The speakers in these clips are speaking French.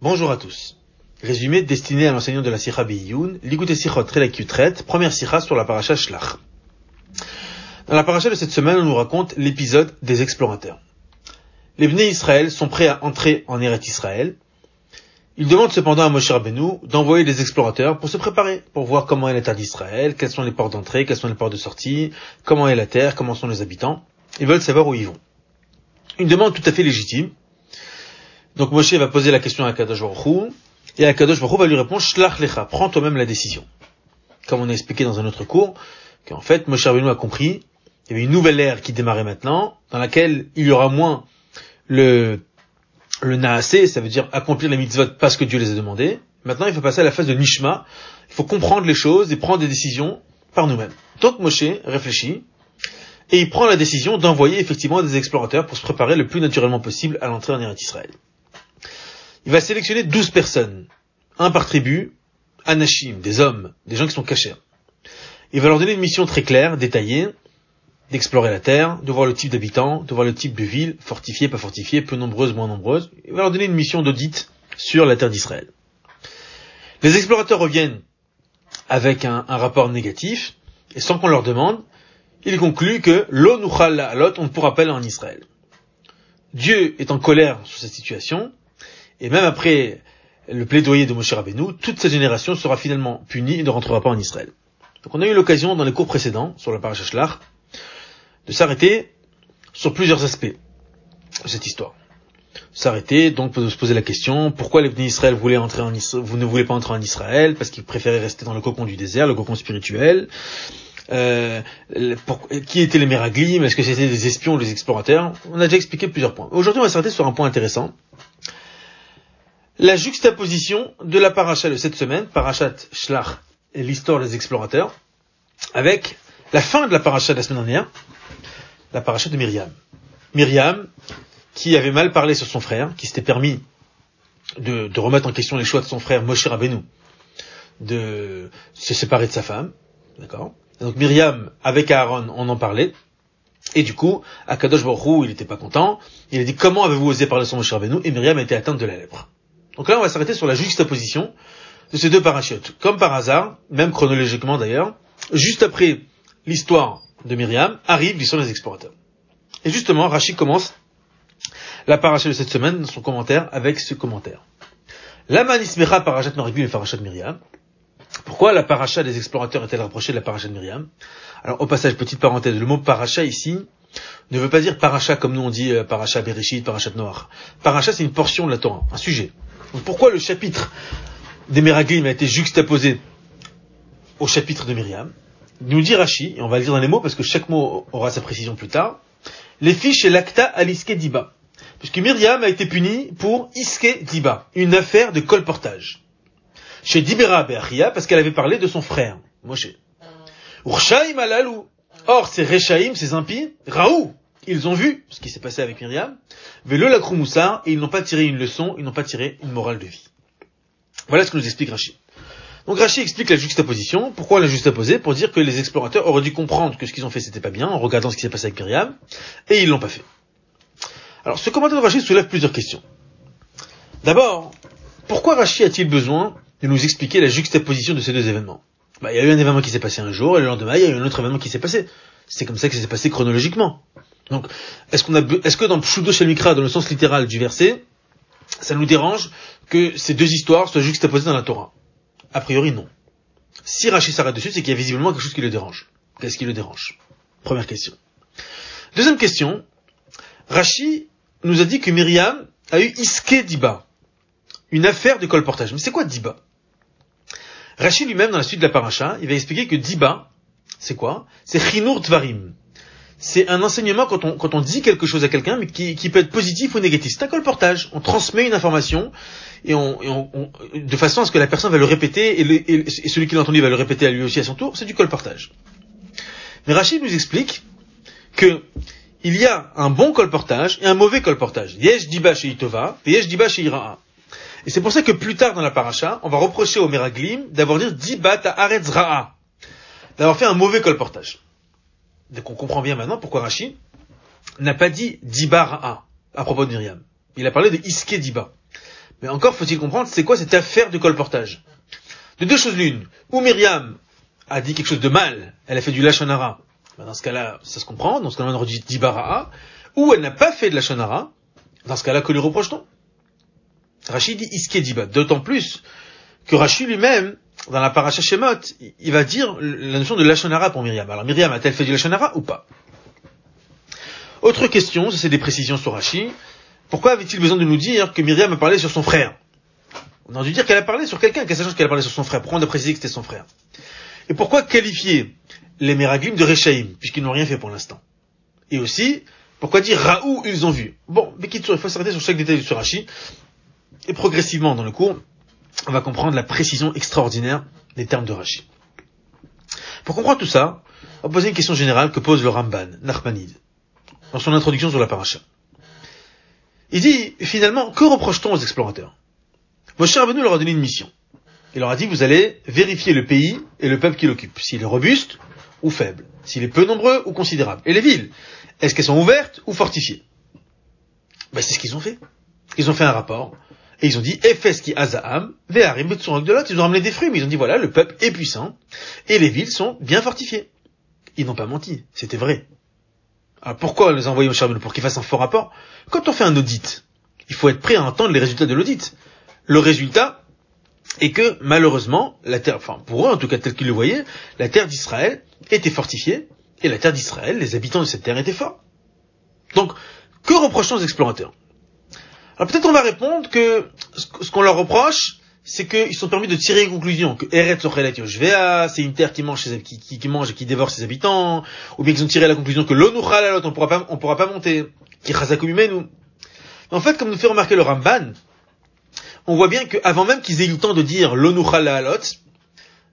Bonjour à tous. Résumé destiné à l'enseignant de la Sikha Beiyun, Ligout et Sichot Relakutret, première Sikha sur la paracha Shlach. Dans la paracha de cette semaine, on nous raconte l'épisode des explorateurs. Les Bnei Israël sont prêts à entrer en Eret Israël. Ils demandent cependant à Moshe Rabbeinu d'envoyer des explorateurs pour se préparer, pour voir comment est l'état d'Israël, quels sont les ports d'entrée, quels sont les ports de sortie, comment est la terre, comment sont les habitants. Ils veulent savoir où ils vont. Une demande tout à fait légitime. Donc Moshe va poser la question à Kadosh Baruch et Akadosh Baruch va lui répondre, Shlach lecha, prends toi-même la décision. Comme on a expliqué dans un autre cours, qu'en fait, Moshe Rabbeinu a compris, il y avait une nouvelle ère qui démarrait maintenant, dans laquelle il y aura moins le, le naasé, ça veut dire accomplir les mitzvot parce que Dieu les a demandés. Maintenant, il faut passer à la phase de nishma. Il faut comprendre les choses et prendre des décisions par nous-mêmes. Donc Moshe réfléchit, et il prend la décision d'envoyer effectivement des explorateurs pour se préparer le plus naturellement possible à l'entrée en Eretz Israël il va sélectionner 12 personnes, un par tribu, anashim, des hommes, des gens qui sont cachés. Il va leur donner une mission très claire, détaillée, d'explorer la terre, de voir le type d'habitants, de voir le type de ville, fortifiée, pas fortifiée, peu nombreuse, moins nombreuse. Il va leur donner une mission d'audit sur la terre d'Israël. Les explorateurs reviennent avec un, rapport négatif, et sans qu'on leur demande, ils concluent que l'eau nous la on ne pourra pas aller en Israël. Dieu est en colère sur cette situation, et même après le plaidoyer de Moshe Rabbeinu, toute cette génération sera finalement punie et ne rentrera pas en Israël. Donc on a eu l'occasion dans les cours précédents, sur la paracha Shlach, de s'arrêter sur plusieurs aspects de cette histoire. S'arrêter, donc de se poser la question, pourquoi les Israël voulaient entrer en Israël, vous ne voulez pas entrer en Israël, parce qu'ils préféraient rester dans le cocon du désert, le cocon spirituel, euh, qui étaient les Méraglim, est-ce que c'était des espions ou des explorateurs? On a déjà expliqué plusieurs points. Aujourd'hui, on va s'arrêter sur un point intéressant, la juxtaposition de la paracha de cette semaine, parachat Shlach et l'histoire des explorateurs, avec la fin de la paracha de la semaine dernière, la paracha de Myriam. Myriam, qui avait mal parlé sur son frère, qui s'était permis de, remettre en question les choix de son frère Moshe Rabbeinu, de se séparer de sa femme, d'accord? Donc Myriam, avec Aaron, on en parlait, et du coup, Akadosh Baruch il n'était pas content, il a dit comment avez-vous osé parler sur Moshe Rabbeinu, et Myriam a été atteinte de la lèpre. Donc là, on va s'arrêter sur la juxtaposition de ces deux parachutes. Comme par hasard, même chronologiquement d'ailleurs, juste après l'histoire de Myriam, arrive l'histoire des explorateurs. Et justement, Rachid commence la paracha de cette semaine son commentaire avec ce commentaire. La manismera parachat Maribim et parachat Myriam. Pourquoi la paracha des explorateurs est-elle rapprochée de la paracha de Myriam? Alors, au passage, petite parenthèse, le mot paracha ici ne veut pas dire paracha comme nous on dit euh, paracha Bereshit, paracha Noir. Paracha, c'est une portion de la Torah, un sujet pourquoi le chapitre des Meraglim a été juxtaposé au chapitre de Myriam Nous dit Rashi, et on va le dire dans les mots parce que chaque mot aura sa précision plus tard, les fiches et l'acta aliske diba. Puisque Myriam a été punie pour iske diba, une affaire de colportage. Chez Dibera Be'achia, parce qu'elle avait parlé de son frère, Moshe. Urshaim alalou. Or, ces Rechaim, ces impies, Raou, ils ont vu ce qui s'est passé avec Myriam, Velo la et ils n'ont pas tiré une leçon, ils n'ont pas tiré une morale de vie. Voilà ce que nous explique Rachid. Donc Rachid explique la juxtaposition. Pourquoi la juxtaposer? Pour dire que les explorateurs auraient dû comprendre que ce qu'ils ont fait c'était pas bien en regardant ce qui s'est passé avec Myriam, et ils l'ont pas fait. Alors ce commentaire de Rachid soulève plusieurs questions. D'abord, pourquoi Rachid a-t-il besoin de nous expliquer la juxtaposition de ces deux événements? Bah, Il y a eu un événement qui s'est passé un jour, et le lendemain, il y a eu un autre événement qui s'est passé. C'est comme ça que ça s'est passé chronologiquement. Donc, est-ce qu'on a, est-ce que dans Pshudo Shalmikra, dans le sens littéral du verset, ça nous dérange que ces deux histoires soient juxtaposées dans la Torah? A priori, non. Si Rachid s'arrête dessus, c'est qu'il y a visiblement quelque chose qui le dérange. Qu'est-ce qui le dérange? Première question. Deuxième question. Rachid nous a dit que Myriam a eu Iske Diba, une affaire de colportage. Mais c'est quoi Diba? Rachid lui-même, dans la suite de la paracha, il va expliquer que Diba, c'est quoi? C'est Chinur Tvarim c'est un enseignement quand on, quand on dit quelque chose à quelqu'un, mais qui, qui, peut être positif ou négatif. C'est un colportage. On transmet une information et on, et on, de façon à ce que la personne va le répéter et, et, celui qui l'a entendu va le répéter à lui aussi à son tour. C'est du colportage. Mais Rachid nous explique que il y a un bon colportage et un mauvais colportage. Yesh diba chez Itova, yesh diba chez Ira'a. Et c'est pour ça que plus tard dans la paracha, on va reprocher au Meraglim d'avoir dit diba ta d'avoir fait un mauvais colportage. Donc on comprend bien maintenant pourquoi Rachid n'a pas dit Diba à propos de Myriam. Il a parlé de Iske Diba. Mais encore faut-il comprendre c'est quoi cette affaire de colportage? De deux choses l'une. Ou Myriam a dit quelque chose de mal, elle a fait du lachonara. Ben, dans ce cas-là, ça se comprend, dans ce cas-là on aurait dit dibara'a. Ou elle n'a pas fait de lachonara, dans ce cas-là que lui reproche-t-on? Rachid dit iske diba. D'autant plus que Rachid lui-même, dans la paracha Shemot, il va dire la notion de lachonara pour Myriam. Alors Myriam a-t-elle fait du lachonara ou pas? Autre question, c'est des précisions sur Rachid. Pourquoi avait-il besoin de nous dire que Myriam a parlé sur son frère? On a dû dire qu'elle a parlé sur quelqu'un, qu'elle qu'elle a parlé sur son frère. Pourquoi on a précisé que c'était son frère? Et pourquoi qualifier les Meraglim de Rechaim, puisqu'ils n'ont rien fait pour l'instant? Et aussi, pourquoi dire Raoult ils ont vu? Bon, mais il faut s'arrêter sur chaque détail de Rachid. Et progressivement dans le cours, on va comprendre la précision extraordinaire des termes de Rachid. Pour comprendre tout ça, on va poser une question générale que pose le Ramban, Nachmanide, dans son introduction sur la paracha. Il dit, finalement, que reproche-t-on aux explorateurs? Moshe Rabbeinu leur a donné une mission. Il leur a dit, vous allez vérifier le pays et le peuple qui l'occupe, s'il est robuste ou faible, s'il est peu nombreux ou considérable. Et les villes, est-ce qu'elles sont ouvertes ou fortifiées? Ben, C'est ce qu'ils ont fait. Ils ont fait un rapport, et ils ont dit, Efes qui Azaam, Veharim de l'autre, ils ont ramené des fruits, mais ils ont dit, voilà, le peuple est puissant, et les villes sont bien fortifiées. Ils n'ont pas menti, c'était vrai. Alors pourquoi les envoyer au charbon Pour qu'ils fassent un fort rapport Quand on fait un audit, il faut être prêt à entendre les résultats de l'audit. Le résultat est que, malheureusement, la terre, enfin, pour eux, en tout cas, tel qu'ils le voyaient, la terre d'Israël était fortifiée, et la terre d'Israël, les habitants de cette terre étaient forts. Donc, que reprochons aux explorateurs? Alors peut-être on va répondre que ce qu'on leur reproche, c'est qu'ils sont permis de tirer une conclusion, que Eretz Ochelet Yoshvea, c'est une terre qui mange, ses, qui, qui, mange et qui dévore ses habitants, ou bien qu'ils ont tiré la conclusion que l'Onuchalalot, on pourra pas, on pourra pas monter, qui nous. En fait, comme nous fait remarquer le Ramban, on voit bien qu'avant même qu'ils aient eu le temps de dire l'Onuchalalot,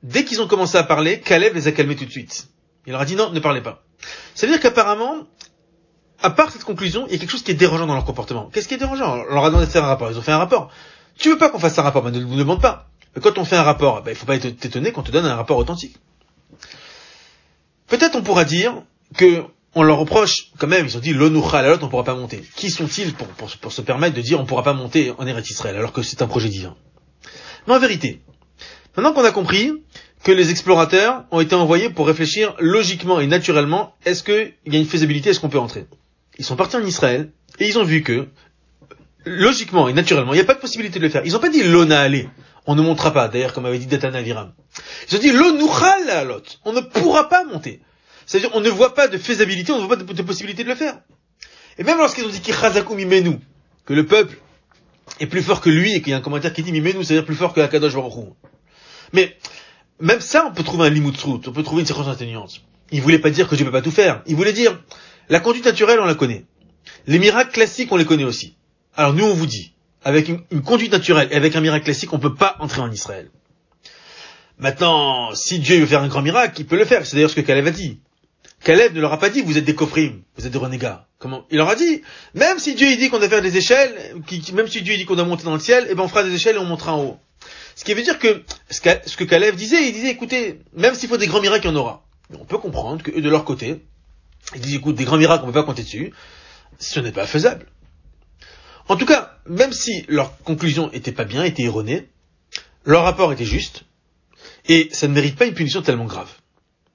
dès qu'ils ont commencé à parler, Caleb les a calmés tout de suite. Il leur a dit non, ne parlez pas. Ça veut dire qu'apparemment, à part cette conclusion, il y a quelque chose qui est dérangeant dans leur comportement. Qu'est-ce qui est dérangeant? On leur a demandé de faire un rapport. Ils ont fait un rapport. Tu veux pas qu'on fasse un rapport, mais ne nous demande pas. Mais quand on fait un rapport, ben, il faut pas être étonné qu'on te donne un rapport authentique. Peut-être on pourra dire que on leur reproche, quand même, ils ont dit l'onoucha la on pourra pas monter. Qui sont-ils pour, pour, se permettre de dire on pourra pas monter en Eretz Israël alors que c'est un projet divin? Mais en vérité, maintenant qu'on a compris que les explorateurs ont été envoyés pour réfléchir logiquement et naturellement, est-ce qu'il y a une faisabilité, est-ce qu'on peut entrer? Ils sont partis en Israël et ils ont vu que logiquement et naturellement, il n'y a pas de possibilité de le faire. Ils n'ont pas dit l'ona aller. On ne montera pas, d'ailleurs, comme avait dit Datana Viram. Ils ont dit l'onuchal alot. On ne pourra pas monter. C'est-à-dire, on ne voit pas de faisabilité, on ne voit pas de, possibilité de le faire. Et même lorsqu'ils ont dit mimenu, que le peuple est plus fort que lui, et qu'il y a un commentaire qui dit mimenu, c'est-à-dire plus fort que Akadosh Baruch Mais, même ça, on peut trouver un limoutrout, on peut trouver une circonstance atténuante. Il voulait pas dire que Dieu peut pas tout faire. Il voulait dire, la conduite naturelle, on la connaît. Les miracles classiques, on les connaît aussi. Alors nous, on vous dit, avec une, conduite naturelle et avec un miracle classique, on ne peut pas entrer en Israël. Maintenant, si Dieu veut faire un grand miracle, il peut le faire. C'est d'ailleurs ce que Caleb a dit. Caleb ne leur a pas dit, vous êtes des coffrimes, vous êtes des renégats. Comment? Il leur a dit, même si Dieu dit qu'on doit faire des échelles, même si Dieu dit qu'on doit monter dans le ciel, eh ben on fera des échelles et on montera en haut. Ce qui veut dire que ce, que Caleb disait, il disait, écoutez, même s'il faut des grands miracles, il y en aura. on peut comprendre que de leur côté, ils disent, écoute, des grands miracles, on ne peut pas compter dessus. Ce n'est pas faisable. En tout cas, même si leur conclusion était pas bien, était erronée, leur rapport était juste, et ça ne mérite pas une punition tellement grave.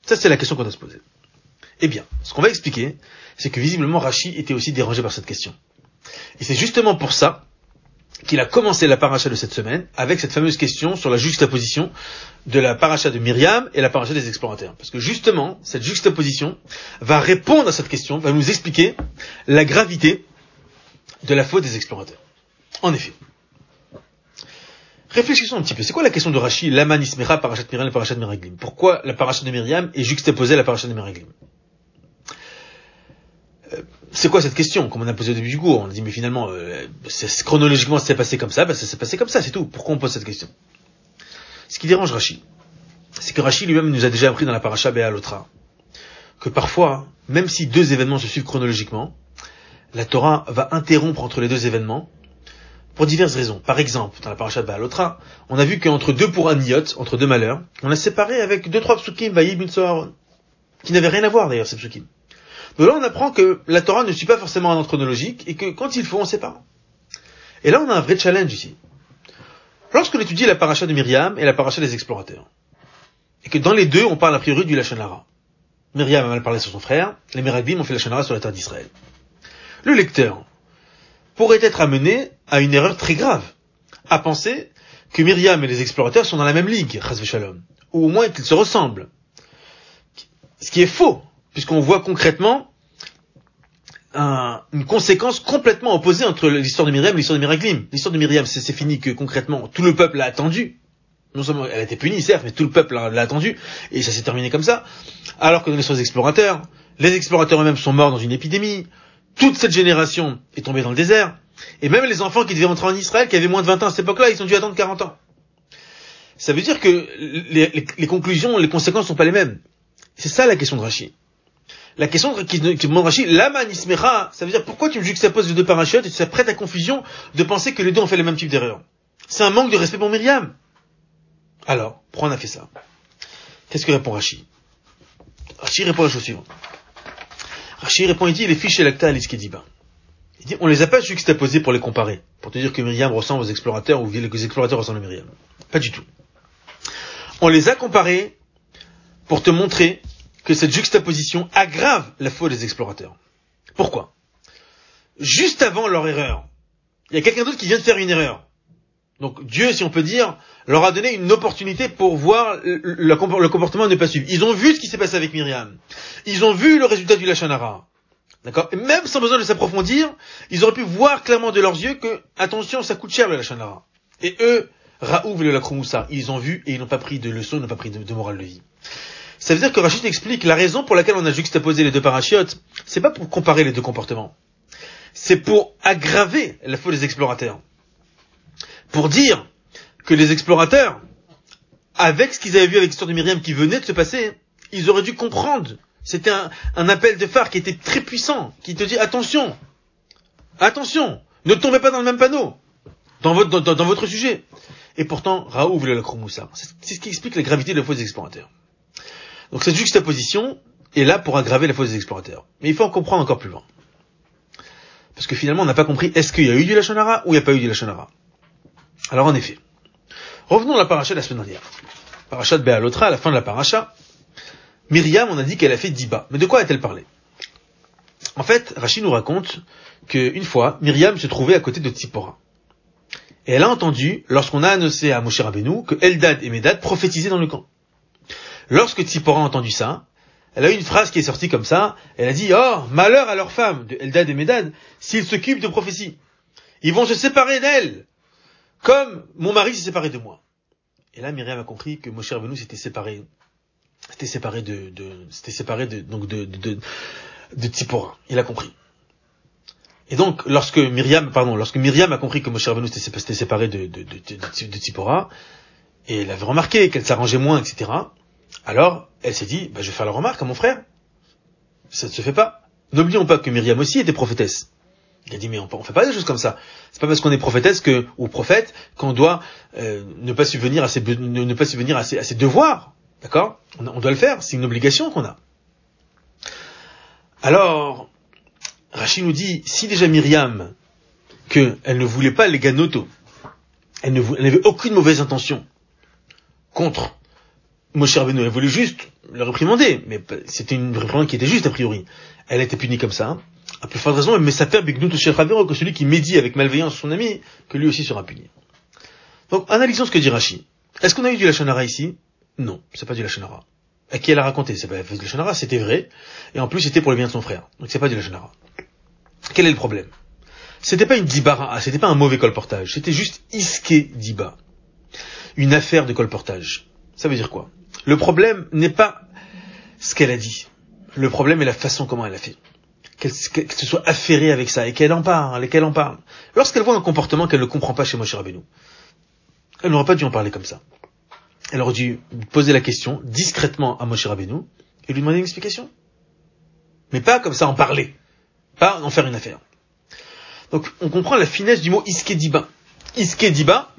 Ça, c'est la question qu'on doit se poser. Eh bien, ce qu'on va expliquer, c'est que visiblement Rachi était aussi dérangé par cette question. Et c'est justement pour ça qu'il a commencé la paracha de cette semaine avec cette fameuse question sur la juxtaposition de la paracha de Myriam et la paracha des explorateurs. Parce que justement, cette juxtaposition va répondre à cette question, va nous expliquer la gravité de la faute des explorateurs. En effet. Réfléchissons un petit peu. C'est quoi la question de Rashi, Laman Ismera, Parachat Miriam et Parachat Meraglim? Pourquoi la Parachat de Myriam est juxtaposée à la Parachat de Meraglim? C'est quoi cette question Comme on a posé au début du cours, on a dit mais finalement, euh, chronologiquement ça s'est passé comme ça, ben, ça s'est passé comme ça, c'est tout. Pourquoi on pose cette question? Ce qui dérange Rashi, c'est que Rashi lui-même nous a déjà appris dans la paracha Béalotra que parfois, même si deux événements se suivent chronologiquement, la Torah va interrompre entre les deux événements pour diverses raisons. Par exemple, dans la paracha de Baalotra, on a vu qu'entre deux pour Aniot, entre deux malheurs, on a séparé avec deux trois psukim, Vaïb qui n'avaient rien à voir d'ailleurs ces psukim. Donc là, on apprend que la Torah ne suit pas forcément un ordre chronologique et que quand il faut, on sépare. Et là, on a un vrai challenge ici. Lorsqu'on étudie la paracha de Myriam et la paracha des explorateurs, et que dans les deux, on parle a priori du Lachonara. Myriam a mal parlé sur son frère, les Meraglim ont fait Lachonara sur la terre d'Israël. Le lecteur pourrait être amené à une erreur très grave, à penser que Myriam et les explorateurs sont dans la même ligue, Shalom, ou au moins qu'ils se ressemblent. Ce qui est faux, puisqu'on voit concrètement un, une conséquence complètement opposée entre l'histoire de Myriam et l'histoire de Miraglim. L'histoire de Myriam, c'est fini que concrètement tout le peuple l'a attendu. Non seulement elle a été punie, certes, mais tout le peuple l'a attendu, et ça s'est terminé comme ça. Alors que dans l'histoire des explorateurs, les explorateurs eux-mêmes sont morts dans une épidémie, toute cette génération est tombée dans le désert, et même les enfants qui devaient entrer en Israël, qui avaient moins de 20 ans à cette époque-là, ils ont dû attendre 40 ans. Ça veut dire que les, conclusions, les conséquences sont pas les mêmes. C'est ça la question de Rachid la question qui, demande Rachid, la manismera, ça veut dire pourquoi tu me juxtaposes les deux parachutes et tu prête à confusion de penser que les deux ont fait le même type d'erreur? C'est un manque de respect pour Myriam. Alors, pourquoi on a fait ça? Qu'est-ce que répond Rachid? Rachid répond la chose suivante. Rachid répond, il dit, les fiches lacta à Il dit, on les a pas juxtaposés pour les comparer, pour te dire que Myriam ressemble aux explorateurs ou que les explorateurs ressemblent à Myriam. Pas du tout. On les a comparés pour te montrer que cette juxtaposition aggrave la faute des explorateurs. Pourquoi? Juste avant leur erreur, il y a quelqu'un d'autre qui vient de faire une erreur. Donc Dieu, si on peut dire, leur a donné une opportunité pour voir le, comportement ne pas suivre. Ils ont vu ce qui s'est passé avec Myriam. Ils ont vu le résultat du Lachanara. D'accord? Et même sans besoin de s'approfondir, ils auraient pu voir clairement de leurs yeux que, attention, ça coûte cher le Lachanara. Et eux, Raouf le Lacromoussa, ils ont vu et ils n'ont pas pris de leçons, ils n'ont pas pris de morale de vie. Ça veut dire que Rachid explique la raison pour laquelle on a juxtaposé les deux parachutes. C'est pas pour comparer les deux comportements. C'est pour aggraver la faute des explorateurs. Pour dire que les explorateurs, avec ce qu'ils avaient vu avec l'histoire de Myriam qui venait de se passer, ils auraient dû comprendre. C'était un, appel de phare qui était très puissant, qui te dit attention, attention, ne tombez pas dans le même panneau, dans votre, sujet. Et pourtant, Raoult voulait la Kromoussa. C'est ce qui explique la gravité de la faute des explorateurs. Donc cette juxtaposition est là pour aggraver la faute des explorateurs. Mais il faut en comprendre encore plus loin. Parce que finalement, on n'a pas compris est-ce qu'il y a eu du Lachonara ou il n'y a pas eu du Lachonara? Alors en effet, revenons à la paracha de la semaine dernière. Paracha de Béalotra, à la fin de la paracha, Myriam, on a dit qu'elle a fait Diba. Mais de quoi a-t-elle parlé? En fait, Rachid nous raconte qu'une fois, Myriam se trouvait à côté de Tzipora. Et elle a entendu, lorsqu'on a annoncé à Moshe Rabbeinu, que Eldad et Medad prophétisaient dans le camp. Lorsque Tzipora a entendu ça, elle a eu une phrase qui est sortie comme ça, elle a dit, oh, malheur à leurs femmes, de Eldad et Medad, s'ils s'occupent de prophétie. Ils vont se séparer d'elles, comme mon mari s'est séparé de moi. Et là, Myriam a compris que Moshe Rabbeinu s'était séparé, s'était séparé de, de s'était séparé de, donc de, de, de, Tzipora. Il a compris. Et donc, lorsque Myriam, pardon, lorsque Myriam a compris que Moshe Rabbeinu s'était séparé de, de, de, de, de Tzipora, et elle avait remarqué qu'elle s'arrangeait moins, etc., alors, elle s'est dit, bah, je vais faire la remarque à mon frère. Ça ne se fait pas. N'oublions pas que Myriam aussi était prophétesse. Il a dit, mais on ne fait pas des choses comme ça. C'est pas parce qu'on est prophétesse que, ou prophète qu'on doit euh, ne pas subvenir à ses, ne, pas subvenir à ses, à ses devoirs. D'accord? On, doit le faire, c'est une obligation qu'on a. Alors, Rachid nous dit, si déjà Myriam, qu'elle ne voulait pas les ganoto, elle n'avait aucune mauvaise intention contre Moshe Rabbeinu, elle voulait juste le réprimander, mais c'était une réprimande qui était juste a priori. Elle a été punie comme ça. À plus forte raison, mais ça fait Bignout que celui qui médit avec malveillance son ami, que lui aussi sera puni. Donc, analysons ce que dit Rashi. Est-ce qu'on a eu du Lachonara ici? Non, c'est pas du Lachonara. À qui elle a raconté? C'est pas du Lachonara, c'était vrai. Et en plus, c'était pour le bien de son frère. Donc c'est pas du Lachonara. Quel est le problème? C'était pas une dibara, c'était pas un mauvais colportage. C'était juste iske diba. Une affaire de colportage. Ça veut dire quoi? Le problème n'est pas ce qu'elle a dit. Le problème est la façon comment elle a fait. Qu'elle se soit affairée avec ça et qu'elle en parle, et qu'elle en parle. Lorsqu'elle voit un comportement qu'elle ne comprend pas chez Moshe Rabbeinu, elle n'aurait pas dû en parler comme ça. Elle aurait dû poser la question discrètement à Moshe Rabbeinu et lui demander une explication. Mais pas comme ça en parler. Pas en faire une affaire. Donc on comprend la finesse du mot iskediba. Iskediba,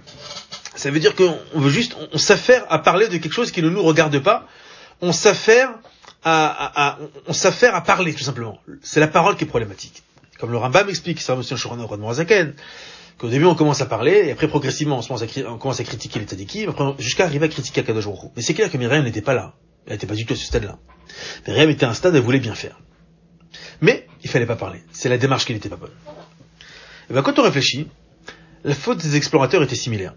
ça veut dire qu'on veut juste, on, s'affaire à parler de quelque chose qui ne nous regarde pas. On s'affaire à, on s'affaire à parler, tout simplement. C'est la parole qui est problématique. Comme le Rambam explique, ça, monsieur Choran de Qu'au début, on commence à parler, et après, progressivement, on, commence à, à critiquer les tzadikim, jusqu'à arriver à critiquer Akadosh Mais c'est clair que Myriam n'était pas là. Elle n'était pas du tout à ce stade-là. Myriam était à un stade, elle voulait bien faire. Mais, il fallait pas parler. C'est la démarche qui n'était pas bonne. Et ben, quand on réfléchit, la faute des explorateurs était similaire.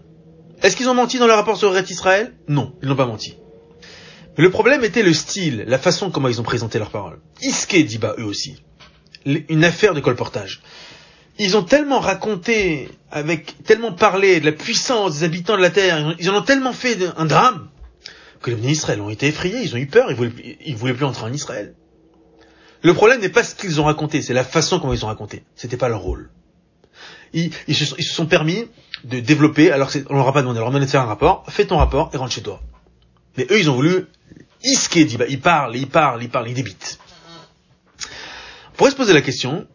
Est-ce qu'ils ont menti dans leur rapport sur Ret Israël Non, ils n'ont pas menti. Mais le problème était le style, la façon comment ils ont présenté leurs paroles. Iske dit bah eux aussi. Une affaire de colportage. Ils ont tellement raconté, avec tellement parlé de la puissance des habitants de la terre, ils en ont tellement fait un drame, que les Israël ont été effrayés, ils ont eu peur, ils voulaient, ils voulaient plus entrer en Israël. Le problème n'est pas ce qu'ils ont raconté, c'est la façon comment ils ont raconté. C'était pas leur rôle. Ils, se, sont permis de développer, alors on leur a pas demandé, on leur a de faire un rapport, fais ton rapport et rentre chez toi. Mais eux, ils ont voulu isquer, dit, bah, ils parlent, ils parlent, ils parlent, ils débitent. On pourrait se poser la question,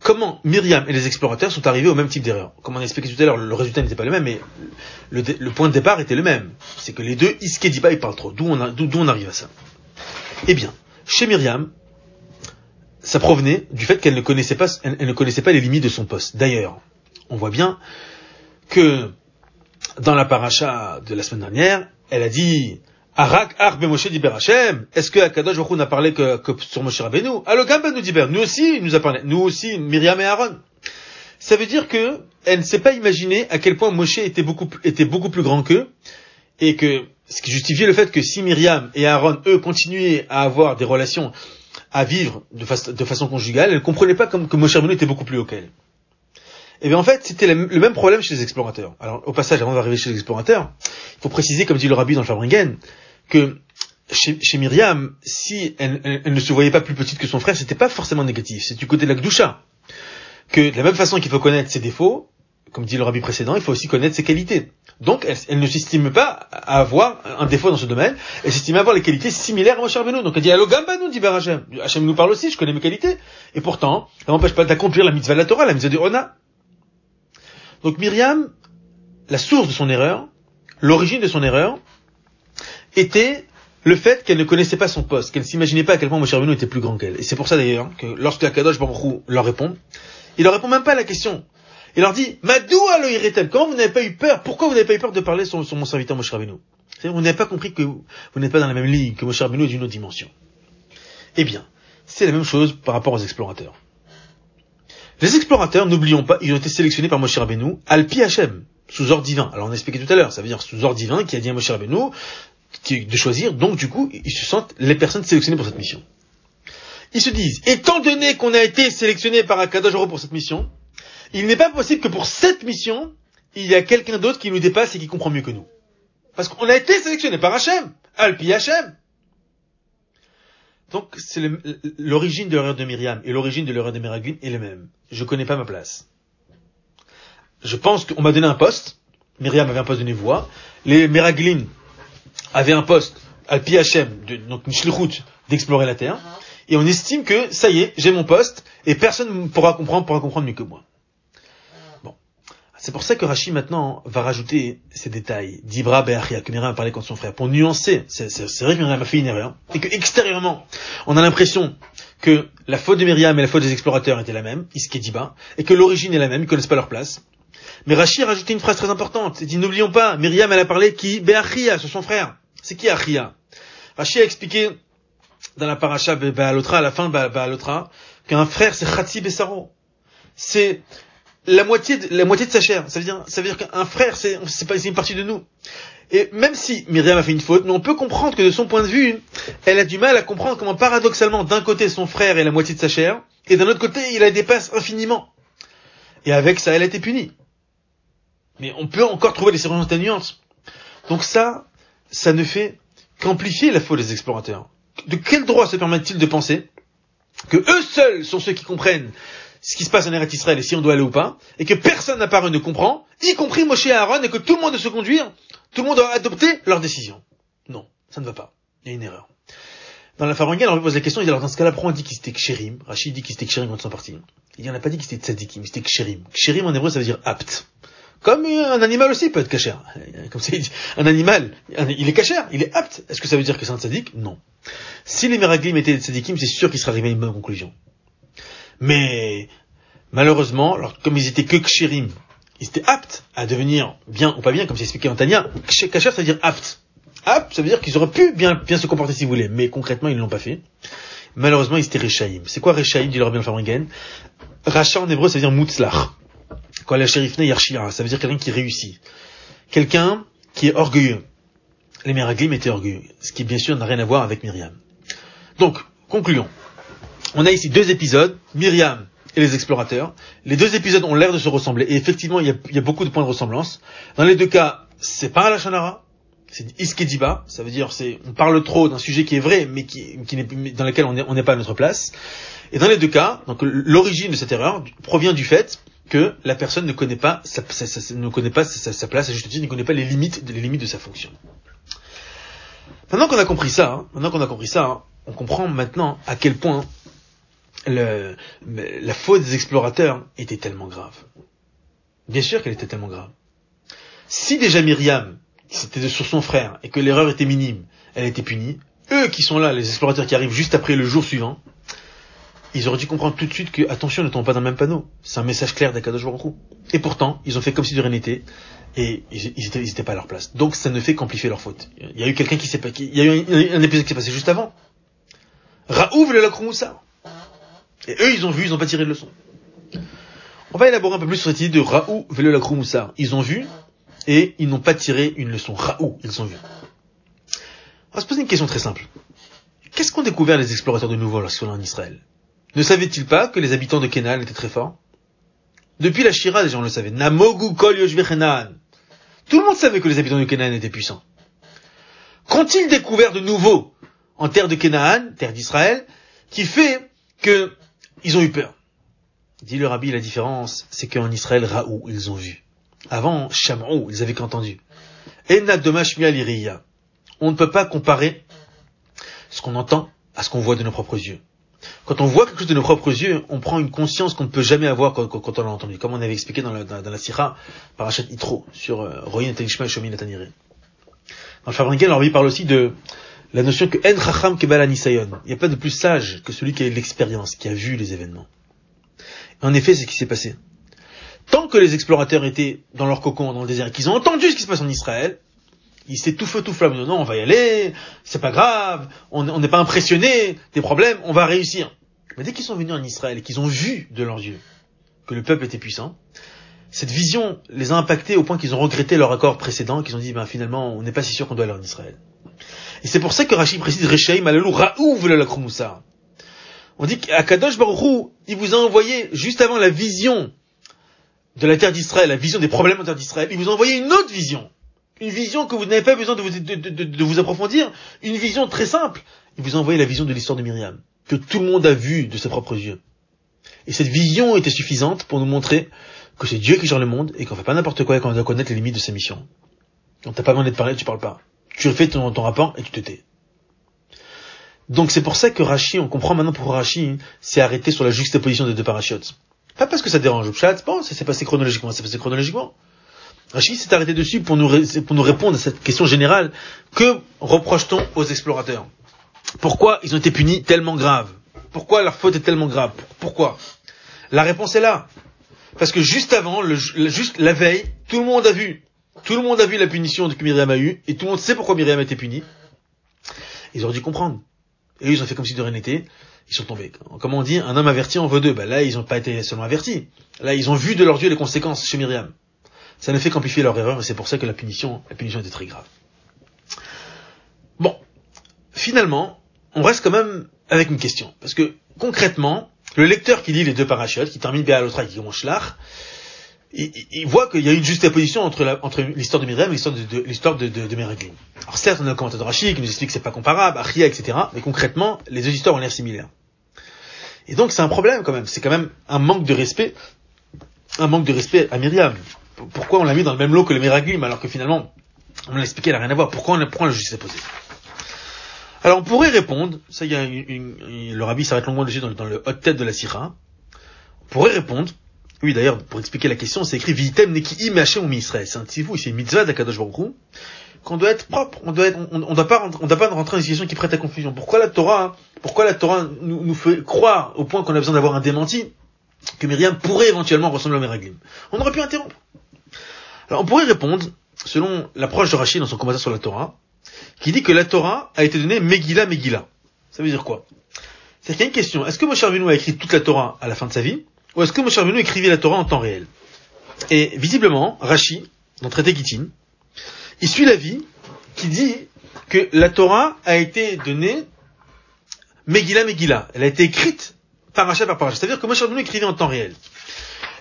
comment Myriam et les explorateurs sont arrivés au même type d'erreur? Comme on a expliqué tout à l'heure, le résultat n'était pas le même, mais le, point de départ était le même. C'est que les deux, isquer, dit, bah, ils parlent trop. D'où on, on arrive à ça? Eh bien, chez Myriam, ça provenait du fait qu'elle ne connaissait pas, elle, ne connaissait pas les limites de son poste. D'ailleurs, on voit bien que dans la paracha de la semaine dernière, elle a dit Arak Ar Moshe Diber Hashem. Est-ce que Akadosh Baruch n'a parlé que, sur Moshe Rabbeinu? Alors Gamba nous Diber. Nous aussi, il nous a parlé. Nous aussi, Myriam et Aaron. Ça veut dire que elle ne s'est pas imaginé à quel point Moshe était beaucoup, plus grand qu'eux et que ce qui justifiait le fait que si Myriam et Aaron, eux, continuaient à avoir des relations à vivre de, façon conjugale, elle comprenait pas comme que Moshe Rabbeinu était beaucoup plus haut qu'elle. Et eh bien en fait, c'était le même problème chez les explorateurs. Alors au passage, avant d'arriver chez les explorateurs, il faut préciser, comme dit le rabbi dans le Fabringen, que chez, chez Myriam, si elle, elle, ne se voyait pas plus petite que son frère, c'était pas forcément négatif. C'est du côté de la Gdusha. Que de la même façon qu'il faut connaître ses défauts, comme dit le rabbi précédent, il faut aussi connaître ses qualités. Donc, elle, ne s'estime pas à avoir un défaut dans ce domaine, elle s'estime avoir les qualités similaires à Moshe Rabbeinu. Donc elle dit, Allo nous, dit Hachem. Hachem nous parle aussi, je connais mes qualités. Et pourtant, ça n'empêche pas d'accomplir la mitzvah de la Torah, la mitzvah de Ona. Donc Myriam, la source de son erreur, l'origine de son erreur, était le fait qu'elle ne connaissait pas son poste, qu'elle ne s'imaginait pas à quel point Moshe était plus grand qu'elle. Et c'est pour ça d'ailleurs que lorsque Akadosh Baruch leur répond, il leur répond même pas à la question. Il leur dit, Madou aloïretem, comment vous n'avez pas eu peur? Pourquoi vous n'avez pas eu peur de parler sur, mon serviteur Moshe Vous n'avez pas compris que vous, n'êtes pas dans la même ligne, que Moshe est d'une autre dimension. Eh bien, c'est la même chose par rapport aux explorateurs. Les explorateurs, n'oublions pas, ils ont été sélectionnés par Moshe Rabbeinu, Alpi Hashem, sous ordre divin. Alors on a expliqué tout à l'heure, ça veut dire sous ordre divin qui a dit à Moshe Rabbeinu de choisir, donc du coup, ils se sentent les personnes sélectionnées pour cette mission. Ils se disent, étant donné qu'on a été sélectionné par Akadosh pour cette mission, il n'est pas possible que pour cette mission, il y a quelqu'un d'autre qui nous dépasse et qui comprend mieux que nous. Parce qu'on a été sélectionné par Hachem, Alpi Hachem. Donc, c'est l'origine de l'erreur de Myriam et l'origine de l'erreur de Meraglim est le même. Je connais pas ma place. Je pense qu'on m'a donné un poste. Myriam avait un poste de voix. Les Meraglim avaient un poste, Alpi Hachem, donc une d'explorer la terre. Et on estime que, ça y est, j'ai mon poste, et personne ne pourra comprendre, pourra comprendre mieux que moi. C'est pour ça que Rachid maintenant va rajouter ces détails d'Ibra Be'achia, que Myriam a parlé contre son frère, pour nuancer. C'est vrai que Myriam a fait une erreur, et que extérieurement, on a l'impression que la faute de Myriam et la faute des explorateurs étaient la même, Iskediba, et que l'origine est la même, ils connaissent pas leur place. Mais Rachid a rajouté une phrase très importante. Il dit, n'oublions pas, Myriam, elle a parlé qui? Be'achia, sur son frère. C'est qui Achia Rachid a expliqué dans la paracha Be'alotra, à la fin de qu'un frère c'est Khatsi Bessaro. C'est la moitié de, la moitié de sa chair. Ça veut dire, ça veut dire qu'un frère, c'est, c'est pas, c'est une partie de nous. Et même si Myriam a fait une faute, mais on peut comprendre que de son point de vue, elle a du mal à comprendre comment paradoxalement, d'un côté son frère est la moitié de sa chair, et d'un autre côté il la dépasse infiniment. Et avec ça, elle a été punie. Mais on peut encore trouver des circonstances atténuantes. Donc ça, ça ne fait qu'amplifier la faute des explorateurs. De quel droit se permettent-ils de penser que eux seuls sont ceux qui comprennent ce qui se passe en Eretz Israël et si on doit aller ou pas, et que personne n'a paru ne comprend, y compris Moshe et Aaron, et que tout le monde doit se conduire, tout le monde doit adopter leur décision. Non, ça ne va pas. Il y a une erreur. Dans la Fabringal, on lui pose la question, il dit alors dans ce cas-là, pourquoi on dit qu'il c'était Kshérim? Rachid dit qu'il c'était Kshérim quand ils sont partis. Il dit on n'a pas dit qu'il c'était Tzadikim, c'était Kshérim. Kshérim en hébreu ça veut dire apte. Comme un animal aussi peut être cachère. Comme ça, un animal, il est cachère, il est apte. Est-ce que ça veut dire que c'est un tzadik? Non. Si les Meraglim étaient des tzadikim, c'est sûr qu'il serait arrivé à une bonne conclusion. Mais malheureusement, alors, comme ils étaient que kshirim, ils étaient aptes à devenir bien ou pas bien, comme c'est expliqué en Tania. Kacher, ça veut dire apte. Apte, ça veut dire qu'ils auraient pu bien, bien se comporter si vous voulez, mais concrètement, ils ne l'ont pas fait. Malheureusement, ils étaient Rechaïm. C'est quoi Rechaïm, dit le Rabbi Faringen Racha en hébreu, ça veut dire Mutzlach. Quand la shérifne Yarshia, ça veut dire quelqu'un qui réussit. Quelqu'un qui est orgueilleux. Les Meraglim étaient orgueilleux, ce qui bien sûr n'a rien à voir avec Myriam. Donc, concluons. On a ici deux épisodes, Myriam et les explorateurs. Les deux épisodes ont l'air de se ressembler, et effectivement, il y, a, beaucoup de points de ressemblance. Dans les deux cas, c'est pas la Shanara, c'est Iskediba, ça veut dire c'est on parle trop d'un sujet qui est vrai, mais dans lequel on n'est pas à notre place. Et dans les deux cas, donc l'origine de cette erreur provient du fait que la personne ne connaît pas sa, place, à juste titre, ne connaît pas les limites, les limites de sa fonction. Maintenant qu'on a compris ça, hein, maintenant qu'on a compris ça, hein, on comprend maintenant à quel point le, la faute des explorateurs était tellement grave. Bien sûr qu'elle était tellement grave. Si déjà Myriam, c'était sur son frère, et que l'erreur était minime, elle était punie, eux qui sont là, les explorateurs qui arrivent juste après le jour suivant, ils auraient dû comprendre tout de suite que, attention, ne tombe pas dans le même panneau. C'est un message clair d'Akadosh Baruch Et pourtant, ils ont fait comme si de rien n'était, et ils, ils, étaient, pas à leur place. Donc ça ne fait qu'amplifier leur faute. Il y a eu quelqu'un qui s'est pas, il y a eu un, épisode qui s'est passé juste avant. Raouf le Lacromoussa. Et eux, ils ont vu, ils n'ont pas tiré de leçon. On va élaborer un peu plus sur cette idée de Raouf le Lacromoussa. Ils ont vu, et ils n'ont pas tiré une leçon. Raouf, ils ont vu. On va se poser une question très simple. Qu'est-ce qu'ont découvert les explorateurs de nouveau lorsqu'ils sont en Israël? Ne savaient-ils pas que les habitants de Kenan étaient très forts? Depuis la Shira, les gens le savaient. Namogu kol Tout le monde savait que les habitants de Kenan étaient puissants. Qu'ont-ils découvert de nouveau en terre de Canaan, terre d'Israël, qui fait que ils ont eu peur. Dit le rabbi, la différence, c'est qu'en Israël, Raou, ils ont vu. Avant, Shamrou, ils avaient qu'entendu. On ne peut pas comparer ce qu'on entend à ce qu'on voit de nos propres yeux. Quand on voit quelque chose de nos propres yeux, on prend une conscience qu'on ne peut jamais avoir quand, on l'a entendu. Comme on avait expliqué dans la, dans, dans la Sira, par Hachet Itro, sur euh, Royin Tenishma et Shomin Natanire. Dans le Fabringuel, le rabbi parle aussi de la notion que En Chacham Kebal Il n'y a pas de plus sage que celui qui a eu l'expérience, qui a vu les événements. En effet, c'est ce qui s'est passé. Tant que les explorateurs étaient dans leur cocon, dans le désert, et qu'ils ont entendu ce qui se passe en Israël, ils étaient tout feu, tout flamme. Non, on va y aller, c'est pas grave, on n'est pas impressionné des problèmes, on va réussir. Mais dès qu'ils sont venus en Israël et qu'ils ont vu de leurs yeux que le peuple était puissant, cette vision les a impactés au point qu'ils ont regretté leur accord précédent, qu'ils ont dit, ben, finalement, on n'est pas si sûr qu'on doit aller en Israël. Et c'est pour ça que Rachid précise Rechaim alalou raouv la krumoussa. On dit qu'Akadosh Baruchou, il vous a envoyé, juste avant la vision de la terre d'Israël, la vision des problèmes de la terre d'Israël, il vous a envoyé une autre vision. Une vision que vous n'avez pas besoin de vous, de, de, de vous, approfondir. Une vision très simple. Il vous a envoyé la vision de l'histoire de Myriam. Que tout le monde a vu de ses propres yeux. Et cette vision était suffisante pour nous montrer que c'est Dieu qui gère le monde et qu'on fait pas n'importe quoi et qu'on doit connaître les limites de sa mission. Donc t'as pas besoin d'être parlé, tu parles pas tu fais ton, ton rapport et tu te tais. Donc c'est pour ça que Rashi, on comprend maintenant pourquoi Rashi s'est arrêté sur la juxtaposition des deux parachutes. Pas parce que ça dérange au chat, bon, ça passé chronologiquement, ça passé chronologiquement. Rashi s'est arrêté dessus pour nous, pour nous répondre à cette question générale. Que reproche-t-on aux explorateurs? Pourquoi ils ont été punis tellement grave? Pourquoi leur faute est tellement grave? Pourquoi? La réponse est là. Parce que juste avant, juste la veille, tout le monde a vu tout le monde a vu la punition que Myriam a eue, et tout le monde sait pourquoi Myriam a été punie. Ils auraient dû comprendre. Et ils ont fait comme si de rien n'était. Ils sont tombés. Comme on dit, un homme averti en veut deux. Ben là, ils n'ont pas été seulement avertis. Là, ils ont vu de leurs yeux les conséquences chez Myriam. Ça ne fait qu'amplifier leur erreur, et c'est pour ça que la punition, la punition était très grave. Bon. Finalement, on reste quand même avec une question. Parce que, concrètement, le lecteur qui lit les deux parachutes, qui termine bien à l'autre et qui il, il, voit qu'il y a une juxtaposition entre, entre l'histoire de Myriam et l'histoire de, de l'histoire de, de. Alors certes, on a un commentaire de Rachid qui nous explique que c'est pas comparable, Achia, etc. Mais concrètement, les deux histoires ont l'air similaires. Et donc c'est un problème quand même. C'est quand même un manque de respect, un manque de respect à Myriam. Pourquoi on l'a mis dans le même lot que le Meraglim alors que finalement, on l'a expliqué, elle n'a rien à voir? Pourquoi on, on l'a juxtaposé Alors on pourrait répondre, ça y a une, une, le rabbi s'arrête longuement dessus dans, dans le hot tête de la Sira. On pourrait répondre oui, d'ailleurs, pour expliquer la question, c'est écrit Vitem Neki. C'est un tifou, c'est mitzvah d'Akadosh Baruch qu'on doit être propre, on doit être, on, on doit pas, on doit pas rentrer dans une situation qui prête à confusion. Pourquoi la Torah, pourquoi la Torah nous, nous fait croire au point qu'on a besoin d'avoir un démenti que Myriam pourrait éventuellement ressembler à Meraglim? On aurait pu interrompre. Alors on pourrait répondre, selon l'approche de Rachid dans son commentaire sur la Torah, qui dit que la Torah a été donnée Megillah Megillah. Ça veut dire quoi? C'est qu'il y a une question. Est-ce que Moshe Rabbeinu a écrit toute la Torah à la fin de sa vie? Ou est-ce que Moshe Rabbeinu écrivait la Torah en temps réel? Et visiblement, Rashi, dans le traité Gittin, il suit la vie qui dit que la Torah a été donnée Megillah Megillah. Elle a été écrite paracha par paracha. C'est-à-dire que Moshe Rabbeinu écrivait en temps réel.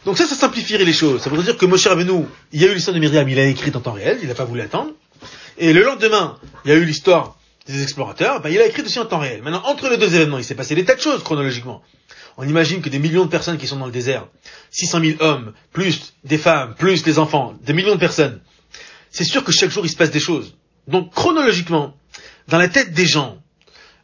Donc ça, ça simplifierait les choses. Ça veut dire que Moshe Rabbeinu, il y a eu l'histoire de Myriam, il a écrit en temps réel, il n'a pas voulu attendre. Et le lendemain, il y a eu l'histoire des explorateurs, ben, il a écrit aussi en temps réel. Maintenant, entre les deux événements, il s'est passé des tas de choses chronologiquement. On imagine que des millions de personnes qui sont dans le désert, 600 000 hommes, plus des femmes, plus des enfants, des millions de personnes, c'est sûr que chaque jour il se passe des choses. Donc chronologiquement, dans la tête des gens,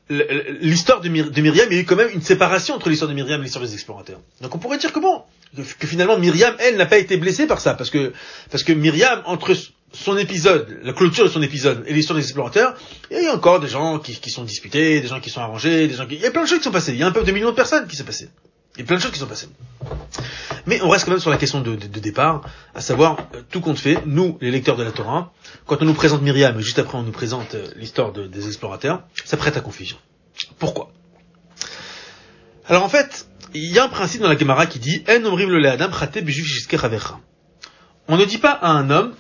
l'histoire de, Myriam, il y a eu quand même une séparation entre l'histoire de Myriam et l'histoire des explorateurs. Donc on pourrait dire que bon, que, finalement Myriam, elle, n'a pas été blessée par ça, parce que, parce que Myriam, entre son épisode, la clôture de son épisode et l'histoire des explorateurs, il y a encore des gens qui, qui, sont disputés, des gens qui sont arrangés, des gens qui... Il y a plein de choses qui sont passées. Il y a un peu de millions de personnes qui sont passées. Il y a plein de choses qui sont passées. Mais on reste quand même sur la question de, de, de départ, à savoir, euh, tout compte fait, nous, les lecteurs de la Torah, quand on nous présente Myriam, et juste après on nous présente euh, l'histoire de, des explorateurs, ça prête à confusion. Pourquoi? Alors en fait, il y a un principe dans la Gemara qui dit En le adam On ne dit pas à un homme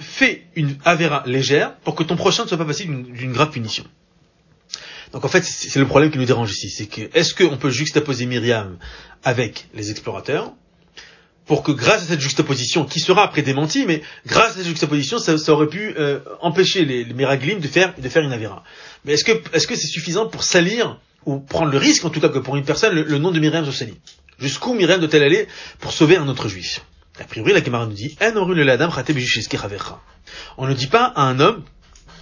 fais une avera légère pour que ton prochain ne soit pas passible d'une grave punition. Donc en fait, c'est le problème qui nous dérange ici, c'est que est-ce qu'on peut juxtaposer Myriam avec les explorateurs pour que grâce à cette juxtaposition, qui sera après démentie, mais grâce à cette juxtaposition, ça, aurait pu euh, empêcher les, les Miraglim de faire, de faire une avera. Mais est-ce que est-ce que c'est suffisant pour salir ou prendre le risque, en tout cas que pour une personne, le, nom de Myriam soit sali? Jusqu'où Myriam doit-elle aller pour sauver un autre juif? A priori, la camarade nous dit On ne dit pas à un homme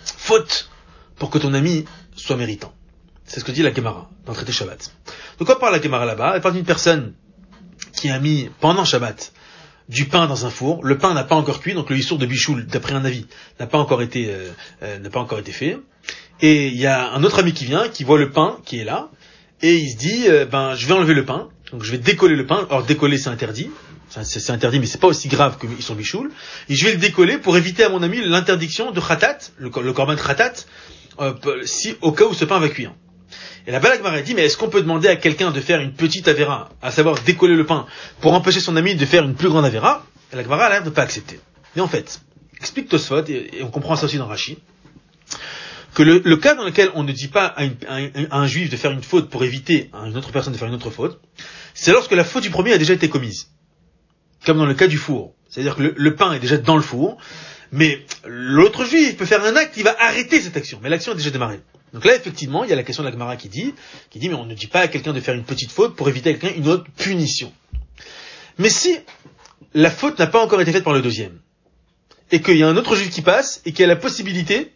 faute pour que ton ami soit méritant. C'est ce que dit la Gemara dans le traité Shabbat. De quoi parle la Gemara là-bas? Elle parle d'une personne qui a mis pendant Shabbat du pain dans un four. Le pain n'a pas encore cuit, donc le histoire de bichoul, d'après un avis, n'a pas encore été euh, euh, n'a pas encore été fait. Et il y a un autre ami qui vient, qui voit le pain qui est là, et il se dit euh, ben je vais enlever le pain, donc je vais décoller le pain. Alors décoller c'est interdit, c'est interdit, mais c'est pas aussi grave que sont bichoul. Et je vais le décoller pour éviter à mon ami l'interdiction de khatat, le, le korban khatat, si au cas où ce pain va cuire. Et la Balak dit, mais est-ce qu'on peut demander à quelqu'un de faire une petite avéra, à savoir décoller le pain, pour empêcher son ami de faire une plus grande avéra Et la Gemara a l'air de pas accepter. Et en fait, explique Tosfot, et, on comprend ça aussi dans Rashi, que le, cas dans lequel on ne dit pas à, un juif de faire une faute pour éviter à une autre personne de faire une autre faute, c'est lorsque la faute du premier a déjà été commise. Comme dans le cas du four. C'est-à-dire que le, pain est déjà dans le four, mais l'autre juif peut faire un acte qui va arrêter cette action, mais l'action a déjà démarré. Donc là, effectivement, il y a la question de la Gemara qui dit, qui dit, mais on ne dit pas à quelqu'un de faire une petite faute pour éviter à quelqu'un une autre punition. Mais si la faute n'a pas encore été faite par le deuxième, et qu'il y a un autre juif qui passe, et qui a la possibilité,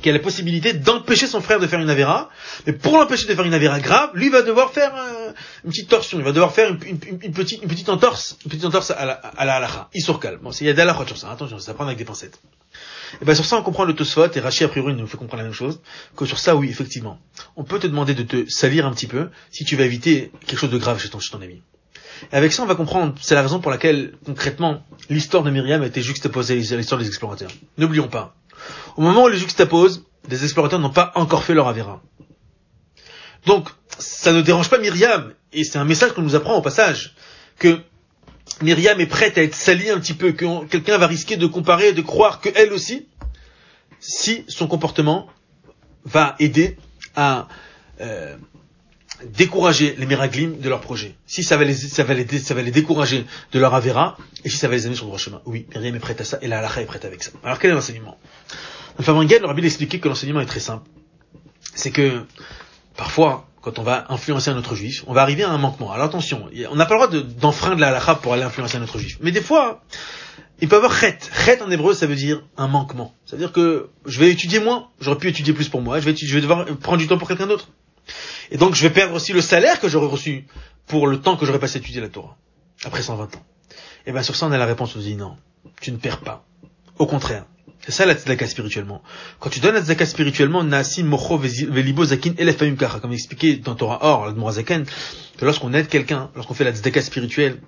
qui a la possibilité d'empêcher son frère de faire une avéra, mais pour l'empêcher de faire une avéra grave, lui va devoir faire euh, une petite torsion, il va devoir faire une, petite, une petite entorse, une petite entorse à la, à la halacha, calme. Bon, il y a des sur ça, attention, ça prend avec des pincettes. Et eh bien sur ça, on comprend le Tosfot, et Rachid a priori nous fait comprendre la même chose, que sur ça, oui, effectivement, on peut te demander de te salir un petit peu si tu vas éviter quelque chose de grave chez ton, chez ton ami. Et avec ça, on va comprendre, c'est la raison pour laquelle, concrètement, l'histoire de Myriam a été juxtaposée à l'histoire des explorateurs. N'oublions pas, au moment où les juxtapose, les explorateurs n'ont pas encore fait leur avéra. Donc, ça ne dérange pas Myriam, et c'est un message qu'on nous apprend au passage, que Myriam est prête à être salie un petit peu, que quelqu'un va risquer de comparer, de croire qu'elle aussi, si son comportement va aider à euh, décourager les Miraglim de leur projet. Si ça va, les, ça, va les, ça va les décourager de leur Avera, et si ça va les amener sur le droit chemin. Oui, Myriam est prête à ça, et la halakha est prête avec ça. Alors quel est l'enseignement? Le Fabringel, le rabbi expliqué que l'enseignement est très simple. C'est que, parfois, quand on va influencer un autre juif, on va arriver à un manquement. Alors attention, on n'a pas le droit d'enfreindre la halakha pour aller influencer un autre juif. Mais des fois, il peut avoir chet. Chet en hébreu, ça veut dire un manquement. C'est-à-dire que je vais étudier moins, j'aurais pu étudier plus pour moi, je vais, je vais devoir prendre du temps pour quelqu'un d'autre. Et donc je vais perdre aussi le salaire que j'aurais reçu pour le temps que j'aurais passé à étudier la Torah, après 120 ans. Et bien sur ça, on a la réponse, on dit non, tu ne perds pas. Au contraire, c'est ça la tzedaka spirituellement. Quand tu donnes la tzedaka spirituellement, nasi mocho comme expliqué dans Torah Or, la Zaken, que lorsqu'on aide quelqu'un, lorsqu'on fait la tzedaka spirituelle,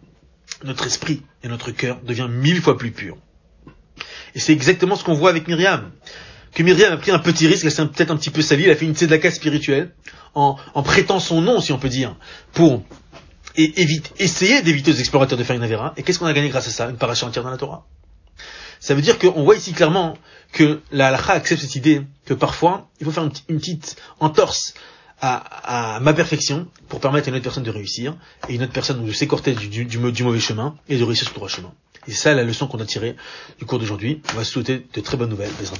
notre esprit et notre cœur devient mille fois plus pur. Et c'est exactement ce qu'on voit avec Myriam. Que Myriam a pris un petit risque, elle s'est peut-être un petit peu salie, elle a fait une tzedaka spirituelle, en, en prêtant son nom, si on peut dire, pour et évite, essayer d'éviter aux explorateurs de faire une avéra. Et qu'est-ce qu'on a gagné grâce à ça? Une paracha entière dans la Torah. Ça veut dire qu'on voit ici clairement que la halakha accepte cette idée que parfois, il faut faire une, petite entorse à, ma perfection pour permettre à une autre personne de réussir et une autre personne de s'écorter du, du, mauvais chemin et de réussir sur le droit chemin. Et c'est ça la leçon qu'on a tirée du cours d'aujourd'hui. On va souhaiter de très bonnes nouvelles, des